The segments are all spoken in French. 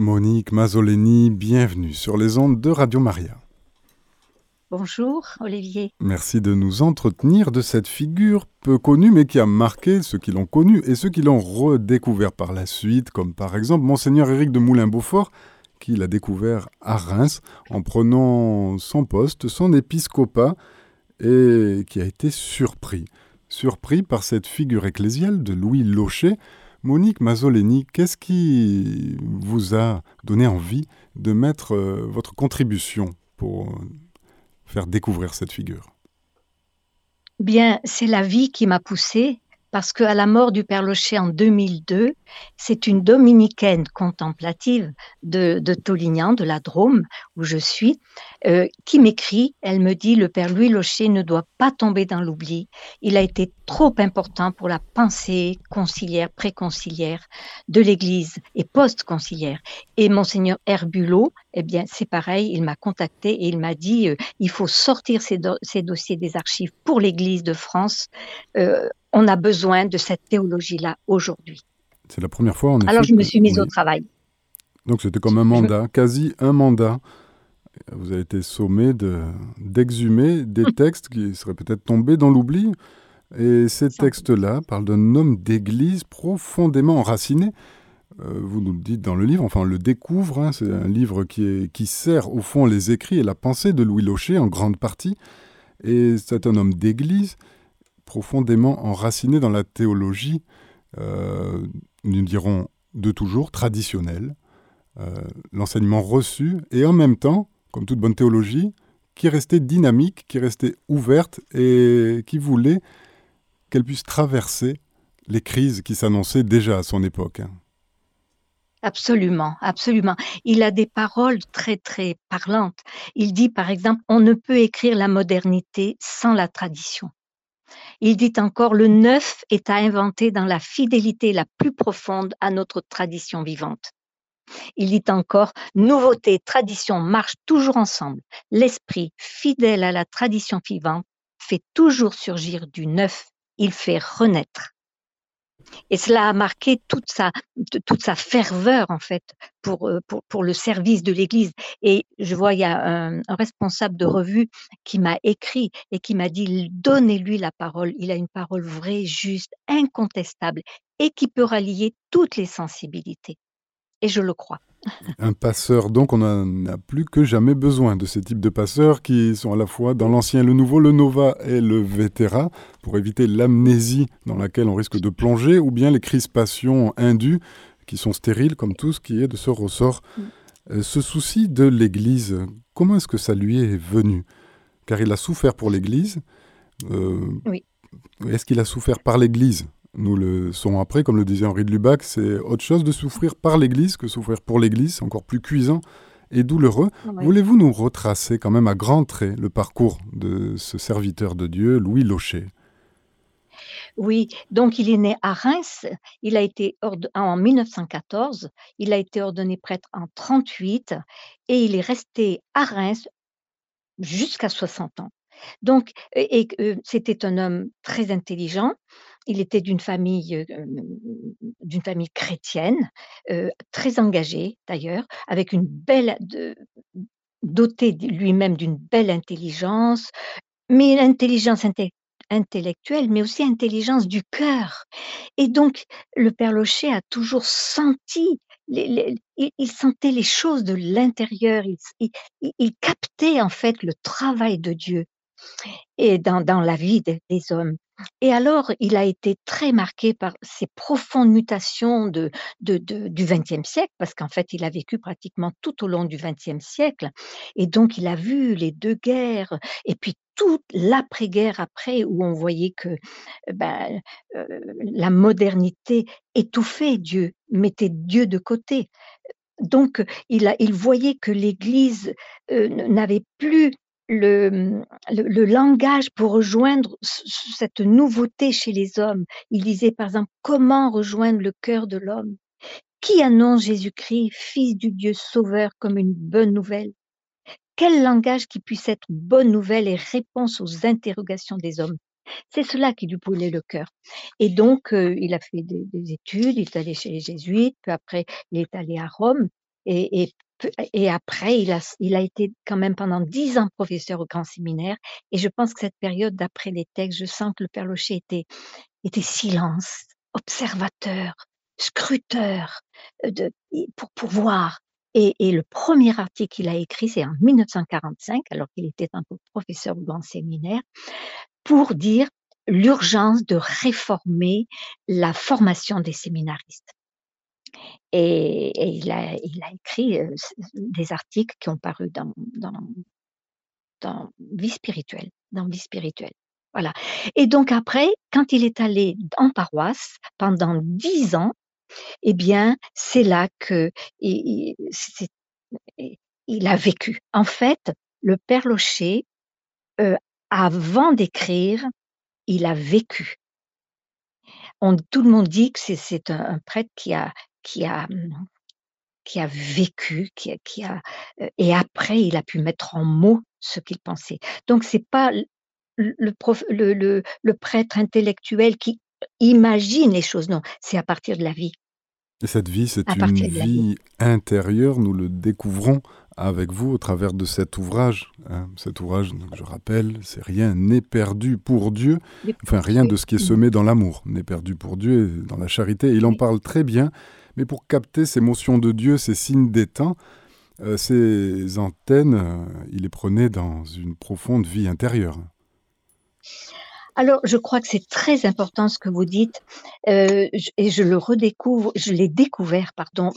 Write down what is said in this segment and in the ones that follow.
Monique Mazzoleni, bienvenue sur les ondes de Radio Maria. Bonjour Olivier. Merci de nous entretenir de cette figure peu connue mais qui a marqué ceux qui l'ont connue et ceux qui l'ont redécouvert par la suite, comme par exemple Monseigneur Éric de Moulin-Beaufort, qui l'a découvert à Reims en prenant son poste, son épiscopat, et qui a été surpris. Surpris par cette figure ecclésiale de Louis Locher. Monique Mazzoleni, qu'est-ce qui vous a donné envie de mettre euh, votre contribution pour faire découvrir cette figure? Bien, c'est la vie qui m'a poussée parce qu'à la mort du Père Locher en 2002, c'est une dominicaine contemplative de, Tolignan, de la Drôme, où je suis, euh, qui m'écrit. Elle me dit Le Père Louis Locher ne doit pas tomber dans l'oubli. Il a été trop important pour la pensée conciliaire, préconciliaire de l'Église et post-conciliaire. Et Monseigneur Herbulot, eh bien, c'est pareil, il m'a contacté et il m'a dit euh, il faut sortir ces, ces, dossiers des archives pour l'Église de France. Euh, on a besoin de cette théologie-là aujourd'hui. C'est la première fois. En Alors je me suis mise au travail. Donc c'était comme un mandat, quasi un mandat. Vous avez été sommé d'exhumer des textes qui seraient peut-être tombés dans l'oubli. Et ces textes-là parlent d'un homme d'église profondément enraciné. Euh, vous nous le dites dans le livre, enfin on le découvre, hein, c'est un livre qui, sert au fond les écrits et la pensée de Louis Locher en grande partie. Et c'est un homme d'église profondément enraciné dans la théologie, euh, nous dirons de toujours, traditionnelle, euh, l'enseignement reçu, et en même temps, comme toute bonne théologie, qui restait dynamique, qui restait ouverte et qui voulait qu'elle puisse traverser les crises qui s'annonçaient déjà à son époque. Hein. Absolument, absolument. Il a des paroles très, très parlantes. Il dit, par exemple, on ne peut écrire la modernité sans la tradition. Il dit encore, le neuf est à inventer dans la fidélité la plus profonde à notre tradition vivante. Il dit encore, nouveauté, tradition marchent toujours ensemble. L'esprit, fidèle à la tradition vivante, fait toujours surgir du neuf, il fait renaître. Et cela a marqué toute sa, toute sa ferveur, en fait, pour, euh, pour, pour le service de l'Église. Et je vois, il y a un, un responsable de revue qui m'a écrit et qui m'a dit, donnez-lui la parole. Il a une parole vraie, juste, incontestable et qui peut rallier toutes les sensibilités. Et je le crois. Un passeur, donc on n'a plus que jamais besoin de ces types de passeurs qui sont à la fois dans l'ancien et le nouveau, le nova et le vétéra, pour éviter l'amnésie dans laquelle on risque de plonger, ou bien les crispations indues qui sont stériles, comme tout ce qui est de ce ressort. Mm. Euh, ce souci de l'Église, comment est-ce que ça lui est venu? Car il a souffert pour l'Église. Euh, oui. Est-ce qu'il a souffert par l'Église? Nous le saurons après, comme le disait Henri de Lubac, c'est autre chose de souffrir par l'Église que souffrir pour l'Église, c'est encore plus cuisant et douloureux. Voulez-vous nous retracer quand même à grands traits le parcours de ce serviteur de Dieu, Louis Locher? Oui, donc il est né à Reims, il a été en 1914, il a été ordonné prêtre en 38 et il est resté à Reims jusqu'à 60 ans. Donc, et, euh, c'était un homme très intelligent. Il était d'une famille, euh, famille chrétienne, euh, très engagée d'ailleurs, avec une belle, doté lui-même d'une belle intelligence, mais l'intelligence intellectuelle, mais aussi intelligence du cœur. Et donc, le Père Locher a toujours senti il, sentait les choses de l'intérieur, il, il, captait en fait le travail de Dieu et dans, dans la vie des, hommes. Et alors, il a été très marqué par ces profondes mutations de, de, du XXe siècle, parce qu'en fait, il a vécu pratiquement tout au long du XXe siècle. Et donc, il a vu les deux guerres, et puis toute l'après-guerre après, où on voyait que ben, euh, la modernité étouffait Dieu, mettait Dieu de côté. Donc, il, a, il voyait que l'Église euh, n'avait plus le, le, langage pour rejoindre cette nouveauté chez les hommes. Il disait par exemple comment rejoindre le cœur de l'homme? Qui annonce Jésus-Christ, Fils du Dieu Sauveur, comme une bonne nouvelle? Quel langage qui puisse être bonne nouvelle et réponse aux interrogations des hommes? C'est cela qui lui brûlait le cœur. Et donc, euh, il a fait des, des, études, il est allé chez les jésuites, puis après, il est allé à Rome, et après il a il a été quand même pendant 10 ans professeur au grand séminaire et je pense que cette période d'après les textes, je sens que le père Locher était était silence, observateur, scruteur, de pour pour voir et et le premier article qu'il a écrit, c'est en 1945, alors qu'il était un peu professeur au grand séminaire, pour dire l'urgence de réformer la formation des séminaristes. Et il a écrit, des articles qui ont paru dans dans dans Vie spirituelle dans Vie spirituelle. Voilà et donc après, quand il est allé en paroisse pendant 10 ans, et bien, c'est là qu'il il a vécu. En fait, le père Locher, avant d'écrire, il a vécu. Tout le monde dit que c'est un prêtre qui a qui a, mmh, qui a vécu, qui a qui a, heu et après il a pu mettre en mots ce qu'il pensait. Donc c'est pas le prof le le le prêtre intellectuel qui imagine les choses, non, c'est à partir de la vie. Et cette vie, c'est une vie. vie intérieure, nous le découvrons avec vous au travers de cet ouvrage, hein. Cet ouvrage, donc je rappelle, c'est «Rien n'est perdu pour Dieu», enfin rien de ce qui est semé dans l'amour n'est perdu pour Dieu et dans la charité. Il en parle très bien, mais pour capter ces motions de Dieu, ces signes temps, heu, ces antennes, heu, il les prenait dans une profonde vie intérieure. Alors, je crois que c'est très important ce que vous dites, heu, j et je le redécouvre je l'ai découvert, pardon.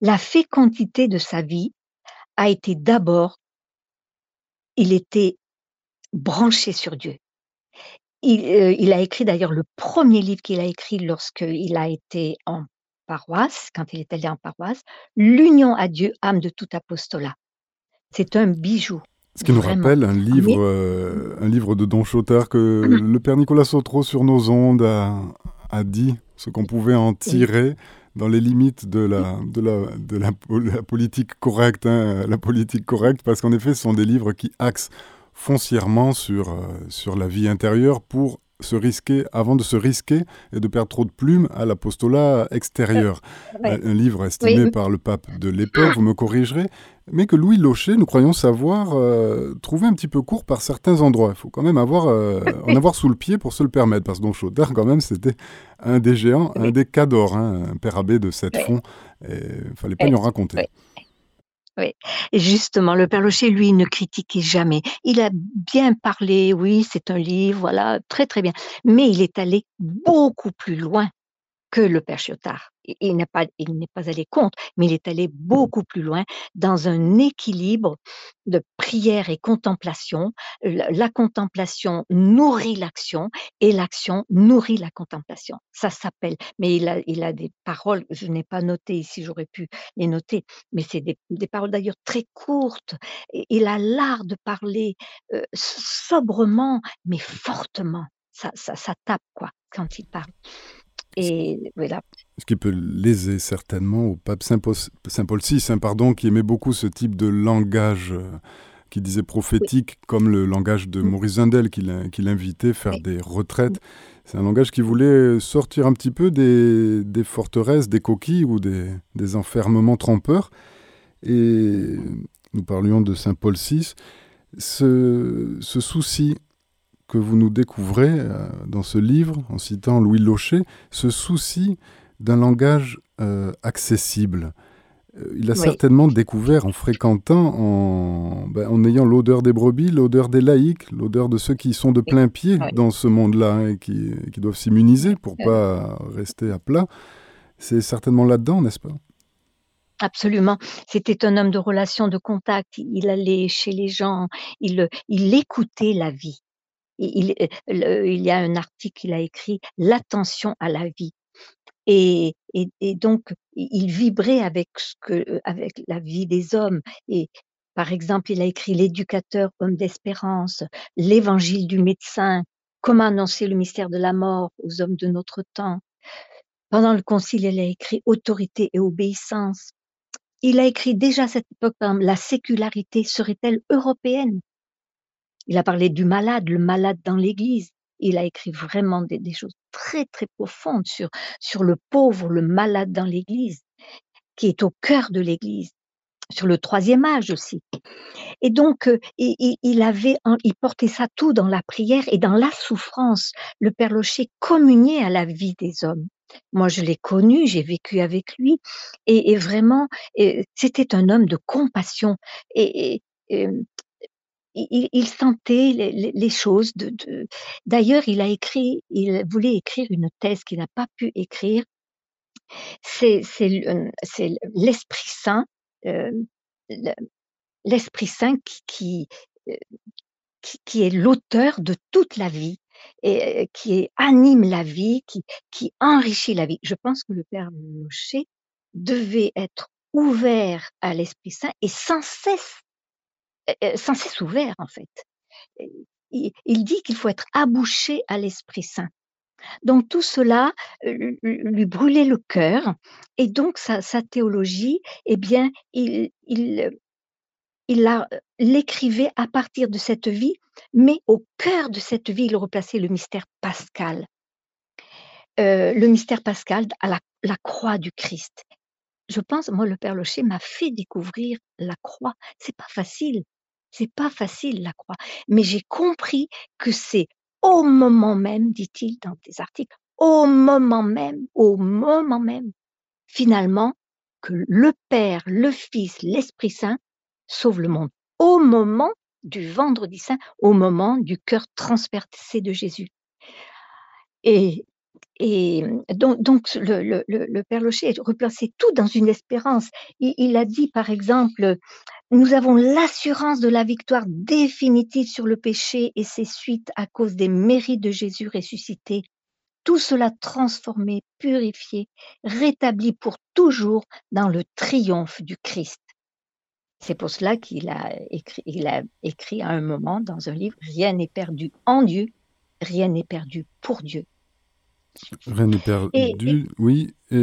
La fécondité de sa vie a été d'abord il était branché sur Dieu. Il, heu, il a écrit d'ailleurs le 1er livre qu'il a écrit lorsqu'il a été en paroisse, quand il est allé en paroisse, «L'union à Dieu, âme de tout apostolat». C'est un bijou, Ce qui nous rappelle un livre, Mais heu, un livre de Don Chautard que le père Nicolas Sautreau sur nos ondes a a dit ce qu'on pouvait en tirer dans les limites de Oui. la de la de la po la politique correcte, hein, la politique correcte parce qu'en effet, ce sont des livres qui axent foncièrement sur, heu, sur la vie intérieure pour se risquer avant de se risquer et de perdre trop de plumes à l'apostolat extérieur. ouais. Un livre estimé par le pape de l'époque, vous me corrigerez, mais que Louis Locher, nous croyons savoir, heu, trouvait un petit peu court par certains endroits. Il faut quand même avoir, heu, en avoir sous le pied pour se le permettre parce que Don Chautard quand même, c'était un des géants, un des cadors, hein, un père abbé de 7 Ouais. fonds il fallait pas lui en raconter. Oui. Justement, le père Locher, lui, ne critiquait jamais. Il a bien parlé, oui, c'est un livre, voilà, très, très bien, mais il est allé beaucoup plus loin que le père Chiotard. Il n'est pas allé contre, mais il est allé beaucoup plus loin dans un équilibre de prière et contemplation. La la contemplation nourrit l'action et l'action nourrit la contemplation. Ça s'appelle mais il a des paroles, je n'ai pas noté ici, j'aurais pu les noter, mais c'est des paroles d'ailleurs très courtes il a l'art de parler, heu, s sobrement mais fortement. Ça ça ça tape quoi, quand il parle et voilà. ce qui peut léser certainement au pape Saint Paul VI, hein, pardon, qui aimait beaucoup ce type de langage, heu, qu'il disait Oui. prophétique, comme le langage de. Maurice Zundel qu'il in qu'il invitait faire Oui. des retraites. C'est un langage qui voulait sortir un petit peu des des forteresses, des coquilles ou des des enfermements trompeurs et nous parlions de Saint Paul VI. Ce ce souci que vous nous découvrez, heu, dans ce livre, en citant Louis Locher, ce souci d'un langage, heu, accessible, heu, il Oui. certainement découvert en fréquentant, en bah, en ayant l'odeur des brebis, l'odeur des laïcs, l'odeur de ceux qui sont de Oui. plain-pied Oui. dans ce monde-là, hein, et qui qui doivent s'immuniser pour Heu pas rester à plat. C'est certainement là-dedans, n'est-ce pas? Absolument. C'était un homme de relations, de contact. Il allait chez les gens, il, il écoutait la vie. Il y a un article qu'il a écrit: «L'attention à la vie» et donc il vibrait heu, avec la vie des hommes et par exemple, il a écrit «L'éducateur, homme d'espérance», «L'évangile du médecin», «Comment annoncer le mystère de la mort aux hommes de notre temps». Pendant le concile, il a écrit «Autorité et obéissance». Il a écrit déjà à cette époque, «La sécularité serait-elle européenne?» Il a parlé du malade, le malade dans l'église. Il a écrit vraiment des choses très, très profondes sur sur le pauvre, le malade dans l'église qui est au cœur de l'Église, sur le troisième âge aussi. Et donc, euh, il, avait, il portait ça tout dans la prière et dans la souffrance. Le Père Locher communiait à la vie des hommes. Moi, je l'ai connu, j'ai vécu avec lui, et, vraiment, c'était un homme de compassion. Et, il, sentait les, choses. De, D'ailleurs, il a écrit, il voulait écrire une thèse qu'il n'a pas pu écrire. C'est l'Esprit Saint, euh, l'Esprit Saint qui, euh, qui, qui, est l'auteur de toute la vie et euh, qui anime la vie, qui, enrichit la vie. Je pense que le Père Locher devait être ouvert à l'Esprit Saint et sans cesse sans cesse ouvert en fait. Il, dit qu'il faut être abouché à l'Esprit Saint. Donc tout cela lui brûlait le cœur et donc sa, théologie, eh bien, il, l'écrivait à partir de cette vie, mais au cœur de cette vie, il replaçait le mystère pascal. le mystère pascal à la, la, croix du Christ. Je pense, moi, le Père Locher m'a fait découvrir la croix. C'est pas facile. C'est pas facile la croix, mais j'ai compris que c'est au moment même, dit-il dans des articles, au moment même, au moment même, finalement, que le Père, le Fils, l'Esprit Saint sauvent le monde. Au moment du vendredi saint, au moment du cœur transpercé de Jésus. Et, donc, le, Père Locher replaçait tout dans une espérance. il a dit, par exemple, nous avons l'assurance de la victoire définitive sur le péché et ses suites à cause des mérites de Jésus ressuscité. Tout cela transformé, purifié, rétabli pour toujours dans le triomphe du Christ. C'est pour cela qu'il a écrit, a écrit à un moment dans un livre, Rien n'est perdu en Dieu, rien n'est perdu pour Dieu. Rien n'est perdu, oui. Et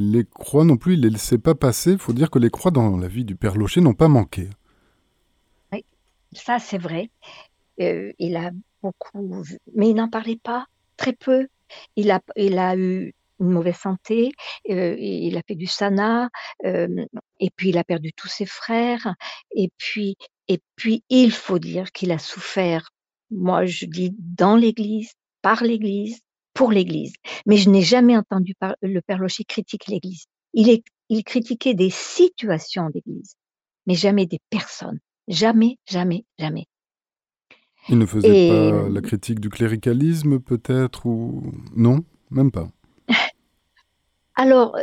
les croix non plus, il ne les laissait pas passer. Il faut dire que les croix dans la vie du Père Locher n'ont pas manqué. Oui, ça c'est vrai. Euh, il a beaucoup, mais il n'en parlait pas, très peu. Il a, il a eu une mauvaise santé, euh, il a fait du sana, euh, et puis il a perdu tous ses frères, et puis, et puis il faut dire qu'il a souffert. Moi, je dis dans l'Église, par l'Église, pour l'Église. Mais je n'ai jamais entendu le Père Locher critiquer l'Église. Il, il critiquait des situations d'Église, mais jamais des personnes. Jamais, jamais, jamais. Il ne faisait pas la critique du cléricalisme, peut-être, ou non, même pas. Alors,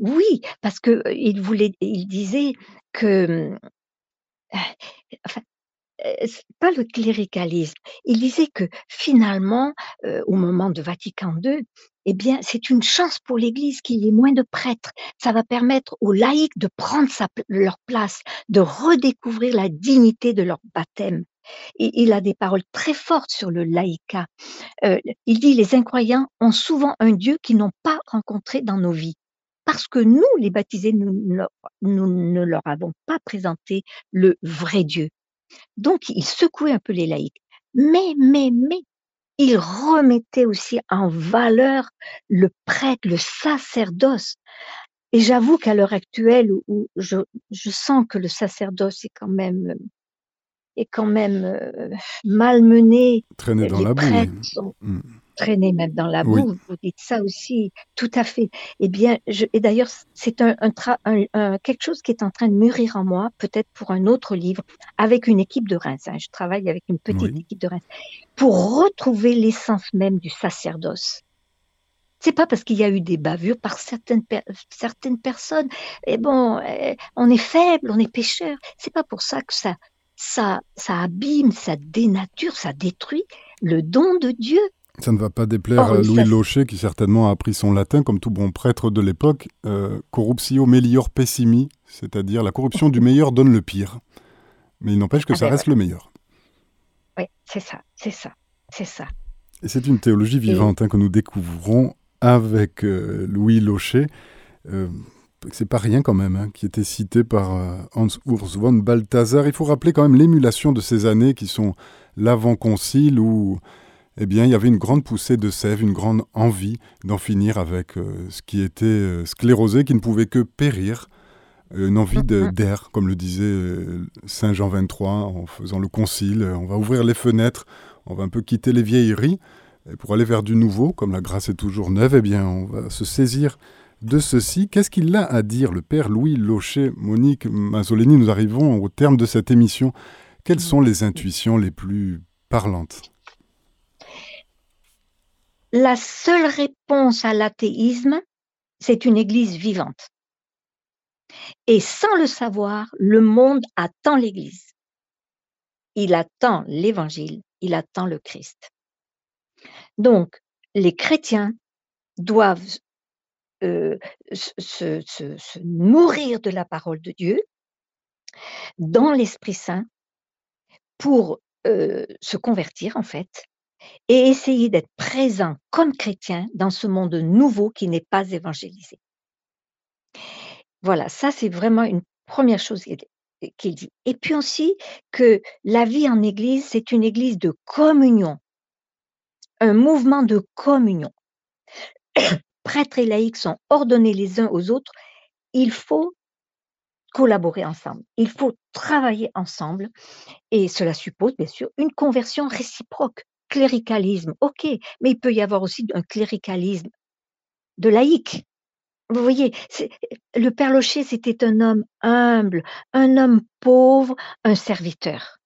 oui, parce que il voulait, il disait que, euh, enfin, pas le cléricalisme. Il disait que finalement, au moment de Vatican II, eh bien, c'est une chance pour l'Église qu'il y ait moins de prêtres. Ça va permettre aux laïcs de prendre leur place, de redécouvrir la dignité de leur baptême. Et il a des paroles très fortes sur le laïcat. il dit les incroyants ont souvent un Dieu qu'ils n'ont pas rencontré dans nos vies. Parce que nous, les baptisés, nous ne leur avons pas présenté le vrai Dieu. Donc, il secouait un peu les laïcs. Mais, mais, mais, il remettait aussi en valeur le prêtre, le sacerdoce. Et j'avoue qu'à l'heure actuelle, où je, je, sens que le sacerdoce est quand même, est quand même euh, malmené. Traîné dans la boue traîner même dans la boue. Vous dites ça aussi, tout à fait. Eh bien, je, et d'ailleurs, c'est un, un, quelque chose qui est en train de mûrir en moi, peut-être pour un autre livre, avec une équipe de Reims. Hein. Je travaille avec une petite équipe de Reims pour retrouver l'essence même du sacerdoce. C'est pas parce qu'il y a eu des bavures par certaines, certaines personnes. Et bon, eh, on est faible, on est pécheur. C'est pas pour ça que ça, ça, ça abîme, ça dénature, ça détruit le don de Dieu. Ça ne va pas déplaire oh, à Louis Locher, qui certainement a appris son latin, comme tout bon prêtre de l'époque, euh, corruptio melior pessimi, c'est-à-dire la corruption du meilleur donne le pire. Mais il n'empêche que ah ça ben reste le meilleur. Oui, c'est ça, c'est ça, c'est ça. Et c'est une théologie vivante hein, que nous découvrons avec euh, Louis Locher. Euh, c'est pas rien quand même, hein, qui était cité par euh, Hans Urs von Balthasar. Il faut rappeler quand même l'émulation de ces années qui sont l'avant-concile où eh bien, il y avait une grande poussée de sève, une grande envie d'en finir avec euh, ce qui était euh, sclérosé, qui ne pouvait que périr. Une envie mm-hmm. d'air, comme le disait euh, Saint Jean 23 en faisant le concile. On va ouvrir les fenêtres, on va un peu quitter les vieilleries. Et pour aller vers du nouveau, comme la grâce est toujours neuve, eh bien, on va se saisir de ceci. Qu'est-ce qu'il a à dire, le Père Louis Locher, Monique Mazzoleni Nous arrivons au terme de cette émission. Quelles sont les intuitions les plus parlantes? La seule réponse à l'athéisme, c'est une Église vivante. Et sans le savoir, le monde attend l'Église. Il attend l'Évangile, il attend le Christ. Donc, les chrétiens doivent euh, se, nourrir de la parole de Dieu dans l'Esprit Saint pour euh, se convertir en fait et essayer d'être présent comme chrétien dans ce monde nouveau qui n'est pas évangélisé. Voilà, ça c'est vraiment une première chose qu'il dit. Et puis aussi que la vie en Église, c'est une Église de communion, un mouvement de communion. Prêtres et laïcs sont ordonnés les uns aux autres. Il faut collaborer ensemble, il faut travailler ensemble et cela suppose bien sûr une conversion réciproque. Cléricalisme, ok, mais il peut y avoir aussi un cléricalisme de laïc. Vous voyez, le Père Locher, c'était un homme humble, un homme pauvre, un serviteur.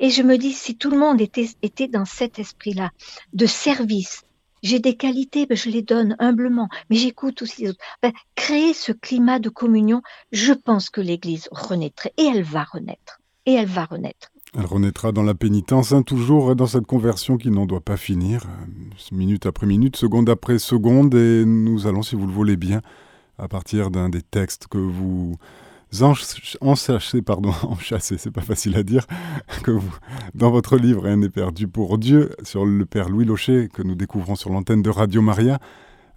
Et je me dis, si tout le monde était, était dans cet esprit-là, de service, j'ai des qualités, ben je les donne humblement, mais j'écoute aussi les autres. Ben, créer ce climat de communion, je pense que l'Église renaîtrait, et elle va renaître, et elle va renaître. Elle renaîtra dans la pénitence, hein, toujours dans cette conversion qui n'en doit pas finir, euh, minute après minute, seconde après seconde, et nous allons, si vous le voulez bien, à partir d'un des textes que vous enchassez, pardon, enchassez, c'est pas facile à dire, que dans votre livre Rien n'est perdu pour Dieu, sur le Père Louis Locher, que nous découvrons sur l'antenne de Radio Maria,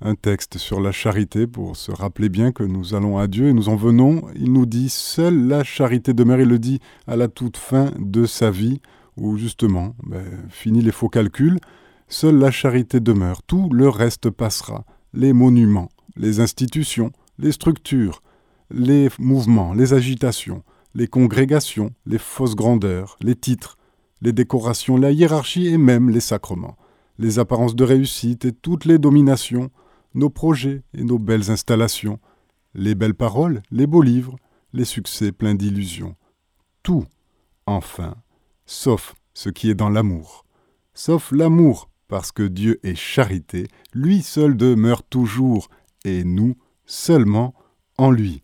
un texte sur la charité pour se rappeler bien que nous allons à Dieu et nous en venons. Il nous dit Seule la charité demeure. Il le dit à la toute fin de sa vie, où justement, ben, fini les faux calculs. Seule la charité demeure. Tout le reste passera. Les monuments, les institutions, les structures, les mouvements, les agitations, les congrégations, les fausses grandeurs, les titres, les décorations, la hiérarchie et même les sacrements, les apparences de réussite et toutes les dominations nos projets et nos belles installations, les belles paroles, les beaux livres, les succès pleins d'illusions. Tout, enfin, sauf ce qui est dans l'amour. Sauf l'amour, parce que Dieu est charité, lui seul demeure toujours, et nous seulement en lui.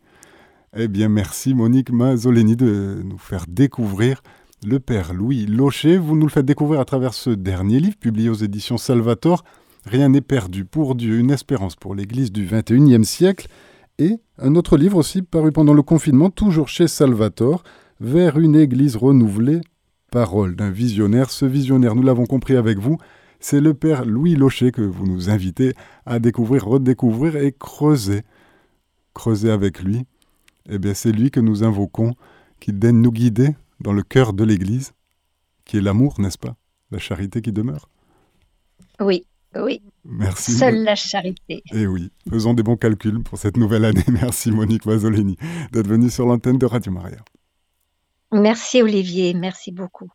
Eh bien, merci Monique Mazzoleni de nous faire découvrir le Père Louis Locher. Vous nous le faites découvrir à travers ce dernier livre publié aux éditions Salvator, Rien n'est perdu pour Dieu, une espérance pour l'Église du XXIe siècle, et un autre livre aussi paru pendant le confinement, toujours chez Salvatore, Vers une Église renouvelée, parole d'un visionnaire. Ce visionnaire, nous l'avons compris avec vous, c'est le Père Louis Locher que vous nous invitez à découvrir, redécouvrir et creuser. Creuser avec lui. Eh bien, c'est lui que nous invoquons, qui daigne nous guider dans le cœur de l'Église, qui est l'amour, n'est-ce pas? La charité qui demeure. Oui, oui. Merci. Seule la charité. Et eh oui, faisons des bons calculs pour cette nouvelle année. Merci Monique Mazzolini d'être venue sur l'antenne de Radio Maria. Merci Olivier, merci beaucoup.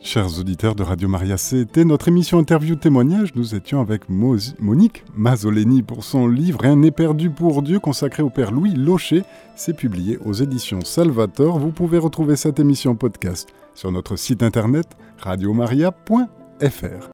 Chers auditeurs de Radio Maria, c'était notre émission Interview Témoignage. Nous étions avec Monique Mazzoleni pour son livre Rien n'est perdu pour Dieu consacré au Père Louis Locher. C'est publié aux éditions Salvator. Vous pouvez retrouver cette émission podcast sur notre site internet radiomaria.fr.